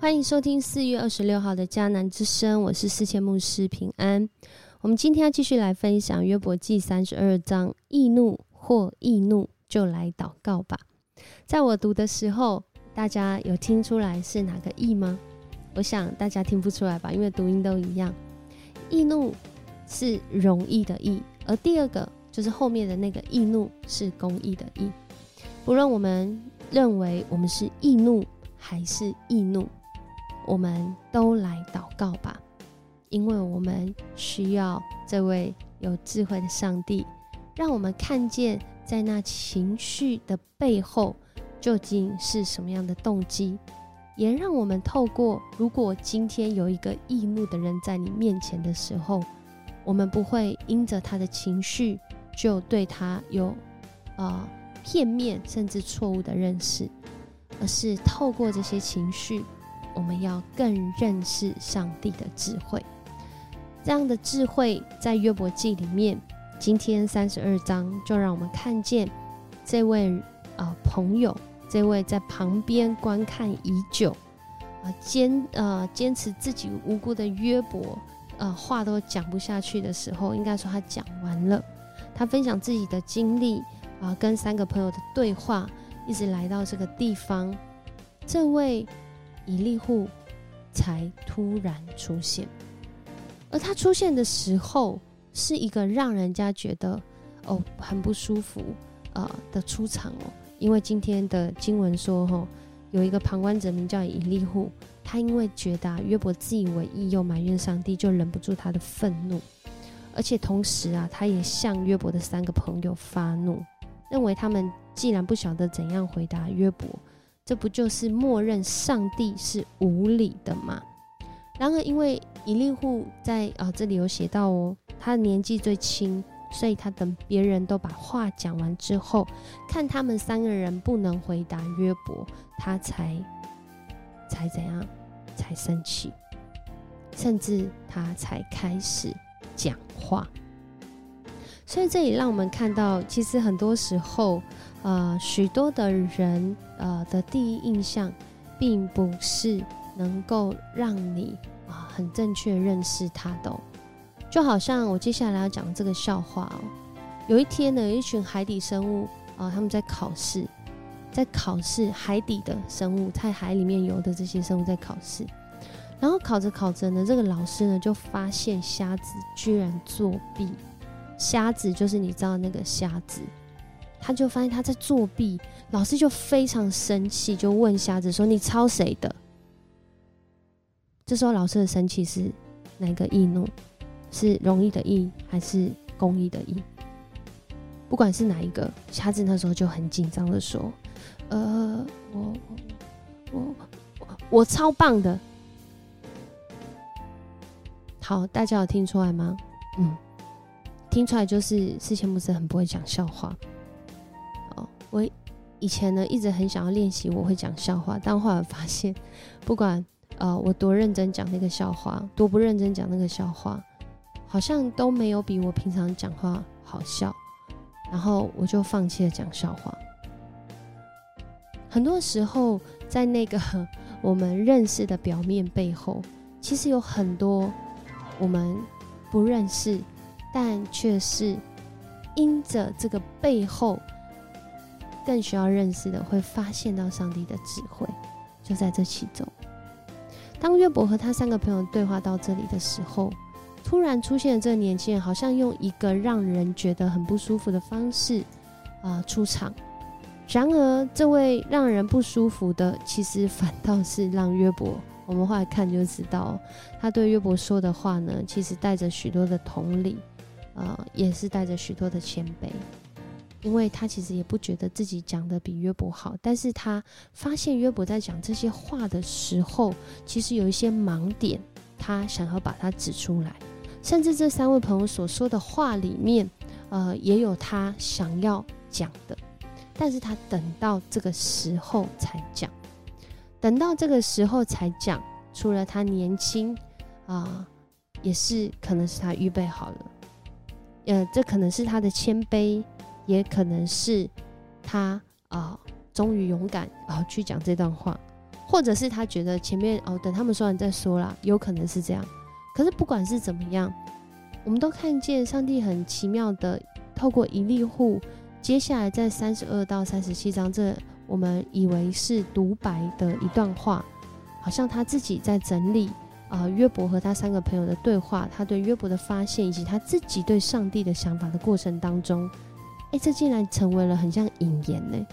欢迎收听四月二十六号的迦南之声，我是四千牧师平安。我们今天要继续来分享约伯记三十二章，易怒或易怒就来祷告吧。在我读的时候，大家有听出来是哪个易吗？我想大家听不出来吧，因为读音都一样。易怒是容易的易，而第二个就是后面的那个易怒是公义的义。不论我们认为我们是易怒还是易怒。我们都来祷告吧，因为我们需要这位有智慧的上帝，让我们看见在那情绪的背后究竟是什么样的动机，也让我们透过，如果今天有一个易怒的人在你面前的时候，我们不会因着他的情绪就对他有呃片面甚至错误的认识，而是透过这些情绪。我们要更认识上帝的智慧，这样的智慧在约伯记里面，今天三十二章就让我们看见这位呃朋友，这位在旁边观看已久啊坚呃坚持自己无辜的约伯，呃话都讲不下去的时候，应该说他讲完了，他分享自己的经历啊，跟三个朋友的对话，一直来到这个地方，这位。以利户才突然出现，而他出现的时候是一个让人家觉得哦很不舒服呃的出场哦，因为今天的经文说哈，有一个旁观者名叫以利户，他因为觉得约伯自以为意又埋怨上帝，就忍不住他的愤怒，而且同时啊，他也向约伯的三个朋友发怒，认为他们既然不晓得怎样回答约伯。这不就是默认上帝是无理的吗？然而，因为以利户在啊这里有写到哦，他的年纪最轻，所以他等别人都把话讲完之后，看他们三个人不能回答约伯，他才才怎样，才生气，甚至他才开始讲话。所以这里让我们看到，其实很多时候。呃，许多的人呃的第一印象，并不是能够让你啊很正确认识他的。就好像我接下来要讲这个笑话哦。有一天呢，有一群海底生物啊，他们在考试，在考试海底的生物，在海里面游的这些生物在考试。然后考着考着呢，这个老师呢就发现瞎子居然作弊。瞎子就是你知道那个瞎子。他就发现他在作弊，老师就非常生气，就问瞎子说：“你抄谁的？”这时候老师的生气是哪个易怒？是容易的易还是公益的易？不管是哪一个，瞎子那时候就很紧张的说：“呃，我我我我超棒的。”好，大家有听出来吗？嗯，听出来就是事前不是很不会讲笑话。我以前呢一直很想要练习我会讲笑话，但后来发现，不管呃我多认真讲那个笑话，多不认真讲那个笑话，好像都没有比我平常讲话好笑，然后我就放弃了讲笑话。很多时候，在那个我们认识的表面背后，其实有很多我们不认识，但却是因着这个背后。更需要认识的，会发现到上帝的智慧，就在这其中。当约伯和他三个朋友对话到这里的时候，突然出现这个年轻人，好像用一个让人觉得很不舒服的方式啊出场。然而，这位让人不舒服的，其实反倒是让约伯。我们后来看就知道，他对约伯说的话呢，其实带着许多的同理，呃，也是带着许多的谦卑。因为他其实也不觉得自己讲的比约伯好，但是他发现约伯在讲这些话的时候，其实有一些盲点，他想要把它指出来。甚至这三位朋友所说的话里面，呃，也有他想要讲的，但是他等到这个时候才讲，等到这个时候才讲。除了他年轻，啊，也是可能是他预备好了，呃，这可能是他的谦卑。也可能是他啊，终于勇敢啊去讲这段话，或者是他觉得前面哦，等他们说完再说啦，有可能是这样。可是不管是怎么样，我们都看见上帝很奇妙的透过一粒户，接下来在三十二到三十七章，这我们以为是独白的一段话，好像他自己在整理啊约伯和他三个朋友的对话，他对约伯的发现，以及他自己对上帝的想法的过程当中，哎，这竟然成为了很像引言呢。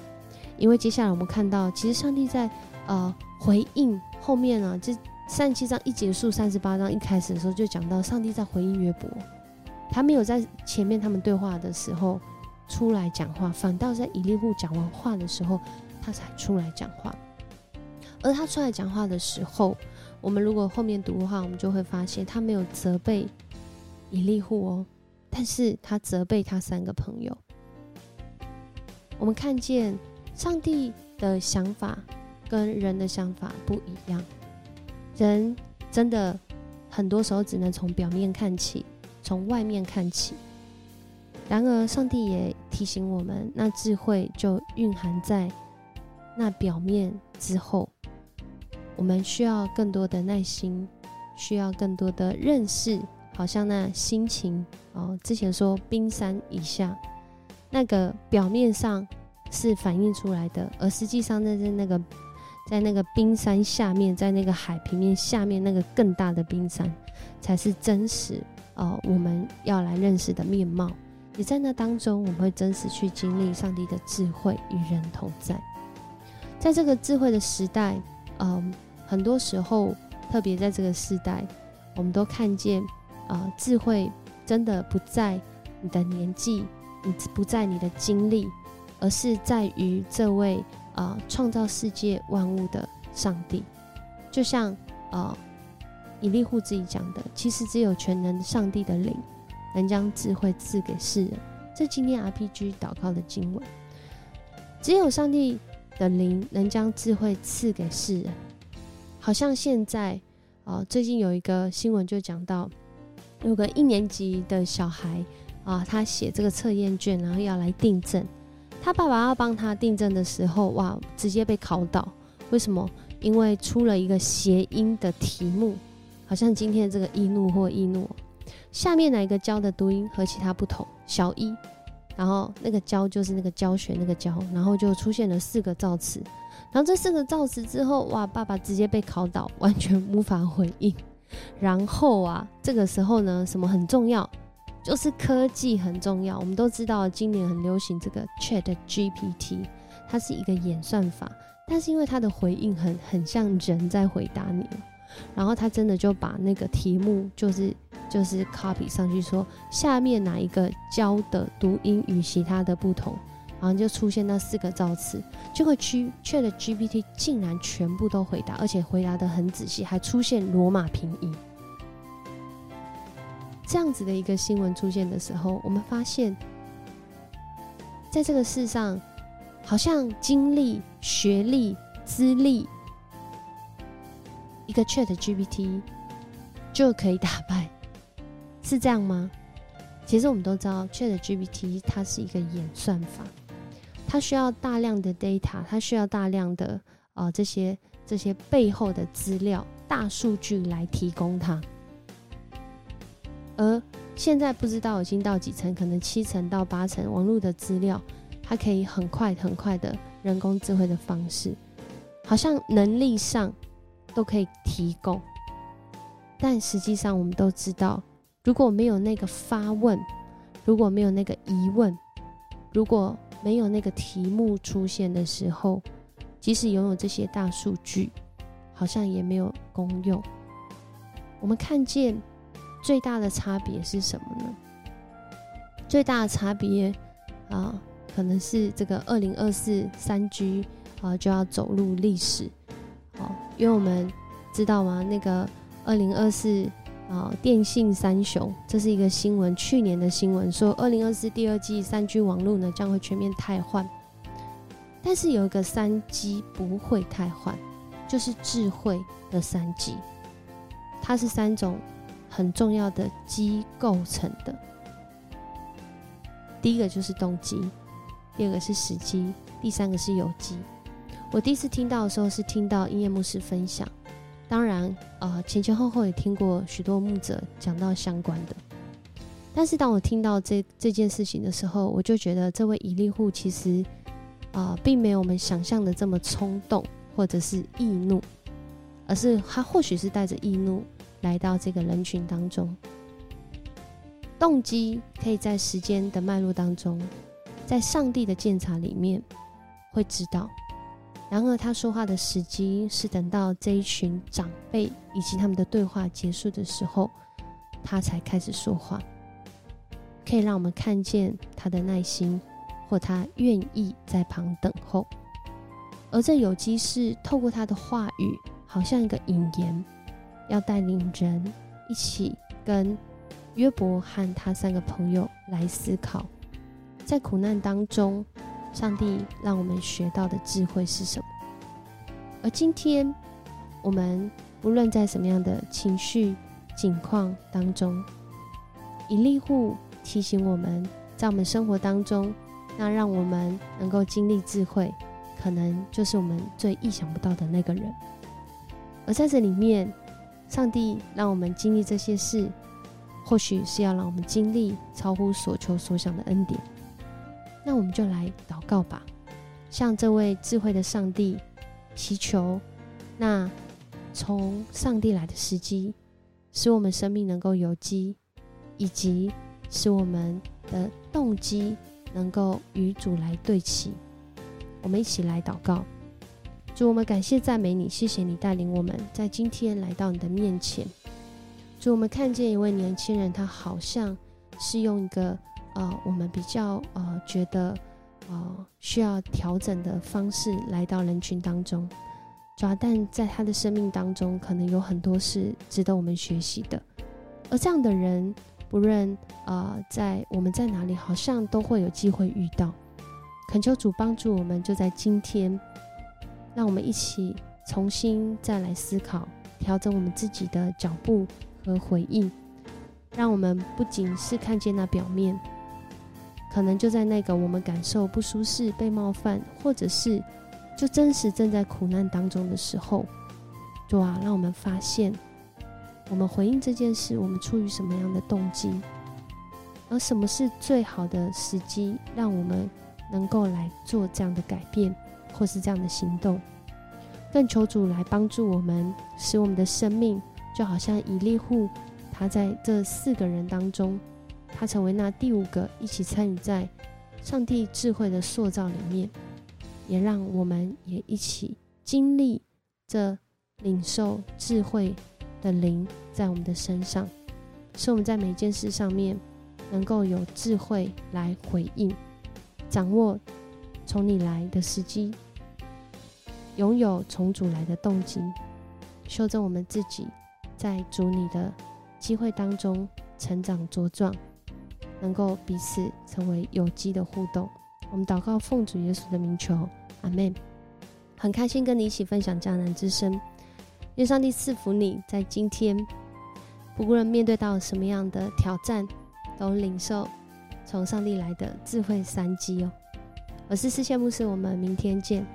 因为接下来我们看到，其实上帝在呃回应后面啊，这。三十七章一结束，三十八章一开始的时候就讲到上帝在回应约伯，他没有在前面他们对话的时候出来讲话，反倒在以利户讲完话的时候，他才出来讲话。而他出来讲话的时候，我们如果后面读的话，我们就会发现他没有责备以利户哦，但是他责备他三个朋友。我们看见上帝的想法跟人的想法不一样。人真的很多时候只能从表面看起，从外面看起。然而，上帝也提醒我们，那智慧就蕴含在那表面之后。我们需要更多的耐心，需要更多的认识。好像那心情哦，之前说冰山以下，那个表面上是反映出来的，而实际上那是那个。在那个冰山下面，在那个海平面下面，那个更大的冰山，才是真实哦。我们要来认识的面貌，也在那当中，我们会真实去经历上帝的智慧与人同在。在这个智慧的时代，嗯，很多时候，特别在这个时代，我们都看见啊，智慧真的不在你的年纪，不在你的经历，而是在于这位。啊！创造世界万物的上帝，就像啊，以利户自己讲的，其实只有全能上帝的灵，能将智慧赐给世人。这今天 RPG 祷告的经文，只有上帝的灵能将智慧赐给世人。好像现在啊，最近有一个新闻就讲到，有个一年级的小孩啊，他写这个测验卷，然后要来订正。他爸爸要帮他订正的时候，哇，直接被考倒。为什么？因为出了一个谐音的题目，好像今天这个易怒或易怒，下面哪一个教的读音和其他不同？小一，然后那个教就是那个教学那个教，然后就出现了四个造词，然后这四个造词之后，哇，爸爸直接被考倒，完全无法回应。然后啊，这个时候呢，什么很重要？就是科技很重要，我们都知道今年很流行这个 Chat GPT，它是一个演算法，但是因为它的回应很很像人在回答你，然后他真的就把那个题目就是就是 copy 上去，说下面哪一个教的读音与其他的不同，然后就出现那四个造词，就会去 Chat GPT 竟然全部都回答，而且回答的很仔细，还出现罗马拼音。这样子的一个新闻出现的时候，我们发现，在这个世上，好像经历、学历、资历，一个 Chat GPT 就可以打败，是这样吗？其实我们都知道，Chat GPT 它是一个演算法，它需要大量的 data，它需要大量的啊这些这些背后的资料、大数据来提供它。而现在不知道已经到几层，可能七层到八层网络的资料，它可以很快很快的人工智慧的方式，好像能力上都可以提供。但实际上我们都知道，如果没有那个发问，如果没有那个疑问，如果没有那个题目出现的时候，即使拥有这些大数据，好像也没有功用。我们看见。最大的差别是什么呢？最大的差别啊，可能是这个二零二四三 G 啊就要走入历史哦，因为我们知道吗？那个二零二四啊，电信三雄，这是一个新闻，去年的新闻说，二零二四第二季三 G 网络呢将会全面汰换，但是有一个三 G 不会汰换，就是智慧的三 G，它是三种。很重要的机构成的，第一个就是动机，第二个是时机，第三个是有机。我第一次听到的时候是听到音乐牧师分享，当然，呃，前前后后也听过许多牧者讲到相关的。但是当我听到这这件事情的时候，我就觉得这位以利户其实，啊，并没有我们想象的这么冲动或者是易怒，而是他或许是带着易怒来到这个人群当中。动机可以在时间的脉络当中，在上帝的鉴察里面会知道。然而，他说话的时机是等到这一群长辈以及他们的对话结束的时候，他才开始说话。可以让我们看见他的耐心，或他愿意在旁等候。而这有机是透过他的话语，好像一个引言，要带领人一起跟约伯和他三个朋友来思考，在苦难当中，上帝让我们学到的智慧是什么。而今天，我们不论在什么样的情绪境况当中，以利户。提醒我们在我们生活当中，那让我们能够经历智慧，可能就是我们最意想不到的那个人。而在这里面，上帝让我们经历这些事，或许是要让我们经历超乎所求所想的恩典。那我们就来祷告吧，向这位智慧的上帝祈求，那从上帝来的时机，使我们生命能够有机，以及。使我们的动机能够与主来对齐，我们一起来祷告。主，我们感谢赞美你，谢谢你带领我们在今天来到你的面前。主，我们看见一位年轻人，他好像是用一个呃，我们比较呃觉得呃需要调整的方式来到人群当中。主啊，但在他的生命当中，可能有很多是值得我们学习的。而这样的人。不论呃在我们在哪里，好像都会有机会遇到。恳求主帮助我们，就在今天，让我们一起重新再来思考，调整我们自己的脚步和回应。让我们不仅是看见那表面，可能就在那个我们感受不舒适、被冒犯，或者是就真实正在苦难当中的时候，主啊，让我们发现。我们回应这件事，我们出于什么样的动机？而什么是最好的时机，让我们能够来做这样的改变，或是这样的行动？更求主来帮助我们，使我们的生命就好像以利户，他在这四个人当中，他成为那第五个一起参与在上帝智慧的塑造里面，也让我们也一起经历这领受智慧。的灵在我们的身上，使我们在每件事上面能够有智慧来回应，掌握从你来的时机，拥有从主来的动机，修正我们自己在主你的机会当中成长茁壮，能够彼此成为有机的互动。我们祷告奉主耶稣的名求，阿门。很开心跟你一起分享迦南之声。愿上帝赐福你，在今天，不论面对到什么样的挑战，都领受从上帝来的智慧三击哦。我是思谢牧师，我们明天见。